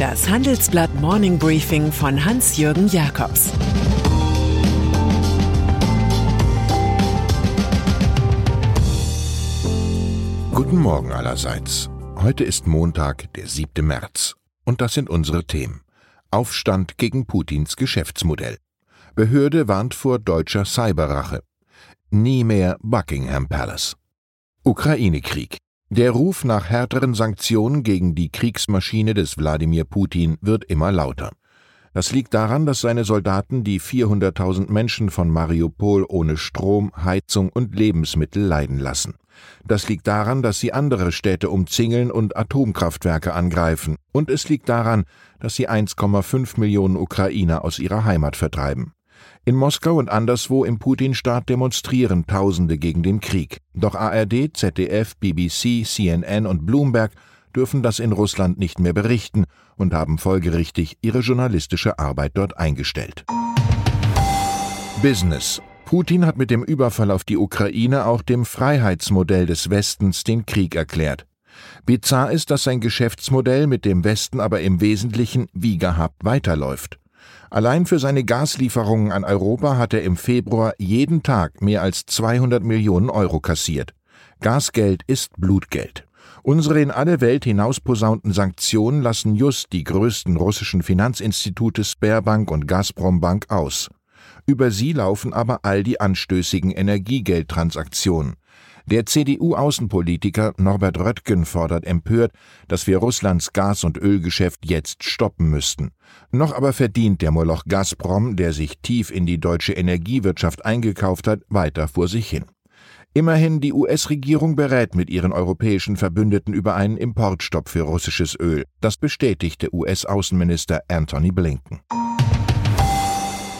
Das Handelsblatt Morning Briefing von Hans-Jürgen Jakobs Guten Morgen allerseits. Heute ist Montag, der 7. März. Und das sind unsere Themen. Aufstand gegen Putins Geschäftsmodell. Behörde warnt vor deutscher Cyberrache. Nie mehr Buckingham Palace. Ukraine-Krieg. Der Ruf nach härteren Sanktionen gegen die Kriegsmaschine des Wladimir Putin wird immer lauter. Das liegt daran, dass seine Soldaten die 400.000 Menschen von Mariupol ohne Strom, Heizung und Lebensmittel leiden lassen. Das liegt daran, dass sie andere Städte umzingeln und Atomkraftwerke angreifen. Und es liegt daran, dass sie 1,5 Millionen Ukrainer aus ihrer Heimat vertreiben. In Moskau und anderswo im Putin-Staat demonstrieren Tausende gegen den Krieg. Doch ARD, ZDF, BBC, CNN und Bloomberg dürfen das in Russland nicht mehr berichten und haben folgerichtig ihre journalistische Arbeit dort eingestellt. Business. Putin hat mit dem Überfall auf die Ukraine auch dem Freiheitsmodell des Westens den Krieg erklärt. Bizarr ist, dass sein Geschäftsmodell mit dem Westen aber im Wesentlichen wie gehabt weiterläuft. Allein für seine Gaslieferungen an Europa hat er im Februar jeden Tag mehr als 200 Millionen Euro kassiert. Gasgeld ist Blutgeld. Unsere in alle Welt hinausposaunten Sanktionen lassen just die größten russischen Finanzinstitute Sperrbank und Gazprombank aus. Über sie laufen aber all die anstößigen Energiegeldtransaktionen. Der CDU-Außenpolitiker Norbert Röttgen fordert empört, dass wir Russlands Gas- und Ölgeschäft jetzt stoppen müssten. Noch aber verdient der Moloch Gazprom, der sich tief in die deutsche Energiewirtschaft eingekauft hat, weiter vor sich hin. Immerhin die US-Regierung berät mit ihren europäischen Verbündeten über einen Importstopp für russisches Öl. Das bestätigte US-Außenminister Anthony Blinken.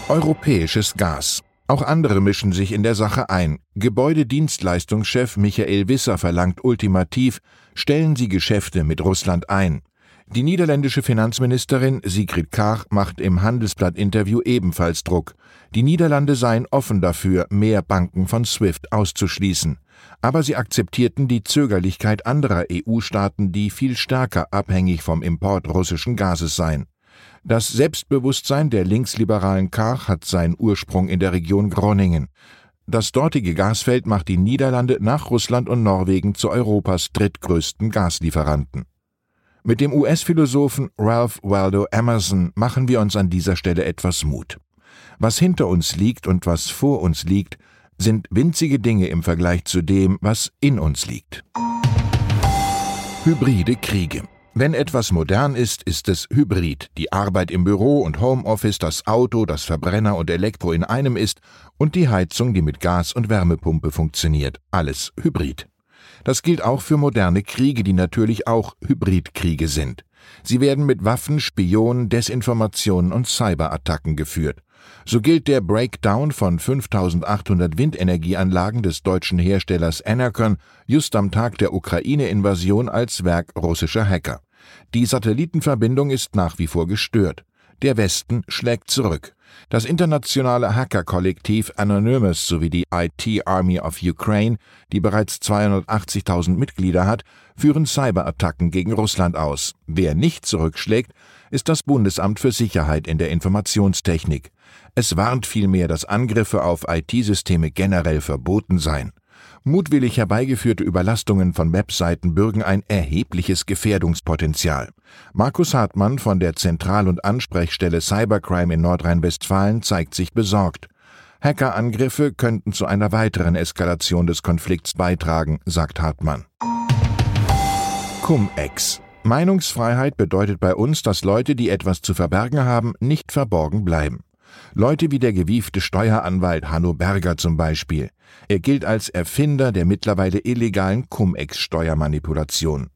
Europäisches Gas. Auch andere mischen sich in der Sache ein. Gebäudedienstleistungschef Michael Wisser verlangt ultimativ, stellen Sie Geschäfte mit Russland ein. Die niederländische Finanzministerin Sigrid Kaag macht im Handelsblatt-Interview ebenfalls Druck. Die Niederlande seien offen dafür, mehr Banken von SWIFT auszuschließen. Aber sie akzeptierten die Zögerlichkeit anderer EU-Staaten, die viel stärker abhängig vom Import russischen Gases seien. Das Selbstbewusstsein der linksliberalen Kaag hat seinen Ursprung in der Region Groningen. Das dortige Gasfeld macht die Niederlande nach Russland und Norwegen zu Europas drittgrößten Gaslieferanten. Mit dem US-Philosophen Ralph Waldo Emerson machen wir uns an dieser Stelle etwas Mut. Was hinter uns liegt und was vor uns liegt, sind winzige Dinge im Vergleich zu dem, was in uns liegt. Hybride Kriege. Wenn etwas modern ist, ist es Hybrid. Die Arbeit im Büro und Homeoffice, das Auto, das Verbrenner und Elektro in einem ist und die Heizung, die mit Gas und Wärmepumpe funktioniert. Alles Hybrid. Das gilt auch für moderne Kriege, die natürlich auch Hybridkriege sind. Sie werden mit Waffen, Spionen, Desinformationen und Cyberattacken geführt. So gilt der Breakdown von 5800 Windenergieanlagen des deutschen Herstellers Enercon just am Tag der Ukraine-Invasion als Werk russischer Hacker. Die Satellitenverbindung ist nach wie vor gestört. Der Westen schlägt zurück. Das internationale Hacker-Kollektiv Anonymous sowie die IT Army of Ukraine, die bereits 280.000 Mitglieder hat, führen Cyberattacken gegen Russland aus. Wer nicht zurückschlägt, ist das Bundesamt für Sicherheit in der Informationstechnik. Es warnt vielmehr, dass Angriffe auf IT-Systeme generell verboten seien. Mutwillig herbeigeführte Überlastungen von Webseiten bürgen ein erhebliches Gefährdungspotenzial. Markus Hartmann von der Zentral- und Ansprechstelle Cybercrime in Nordrhein-Westfalen zeigt sich besorgt. Hackerangriffe könnten zu einer weiteren Eskalation des Konflikts beitragen, sagt Hartmann. Cum-Ex. Meinungsfreiheit bedeutet bei uns, dass Leute, die etwas zu verbergen haben, nicht verborgen bleiben. Leute wie der gewiefte Steueranwalt Hanno Berger zum Beispiel. Er gilt als Erfinder der mittlerweile illegalen Cum-Ex-Steuermanipulation.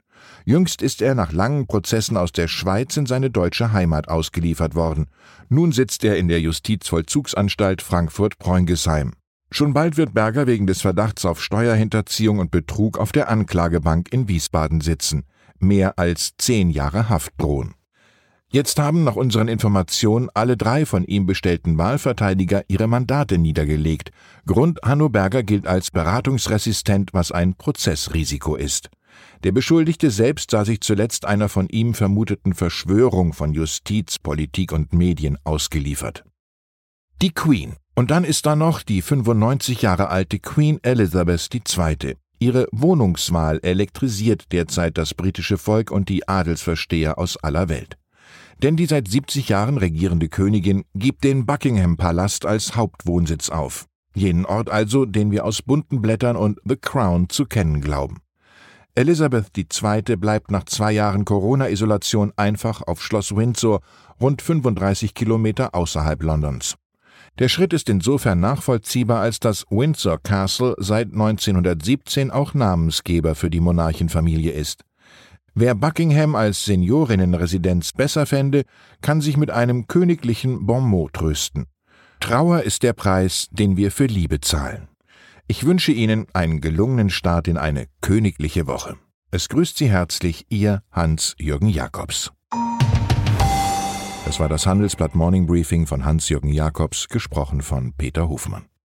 Jüngst ist er nach langen Prozessen aus der Schweiz in seine deutsche Heimat ausgeliefert worden. Nun sitzt er in der Justizvollzugsanstalt Frankfurt-Preungesheim. Schon bald wird Berger wegen des Verdachts auf Steuerhinterziehung und Betrug auf der Anklagebank in Wiesbaden sitzen. Mehr als zehn Jahre Haft drohen. Jetzt haben nach unseren Informationen alle drei von ihm bestellten Wahlverteidiger ihre Mandate niedergelegt. Grund Hanno Berger gilt als beratungsresistent, was ein Prozessrisiko ist. Der Beschuldigte selbst sah sich zuletzt einer von ihm vermuteten Verschwörung von Justiz, Politik und Medien ausgeliefert. Die Queen. Und dann ist da noch die 95 Jahre alte Queen Elizabeth II. Ihre Wohnungswahl elektrisiert derzeit das britische Volk und die Adelsversteher aus aller Welt. Denn die seit 70 Jahren regierende Königin gibt den Buckingham Palast als Hauptwohnsitz auf. Jenen Ort also, den wir aus bunten Blättern und The Crown zu kennen glauben. Elisabeth II. bleibt nach zwei Jahren Corona-Isolation einfach auf Schloss Windsor, rund 35 Kilometer außerhalb Londons. Der Schritt ist insofern nachvollziehbar, als das Windsor Castle seit 1917 auch Namensgeber für die Monarchenfamilie ist. Wer Buckingham als Seniorinnenresidenz besser fände, kann sich mit einem königlichen Bonmot trösten. Trauer ist der Preis, den wir für Liebe zahlen. Ich wünsche Ihnen einen gelungenen Start in eine königliche Woche. Es grüßt Sie herzlich Ihr Hans-Jürgen Jakobs. Das war das Handelsblatt Morning Briefing von Hans-Jürgen Jakobs, gesprochen von Peter Hofmann.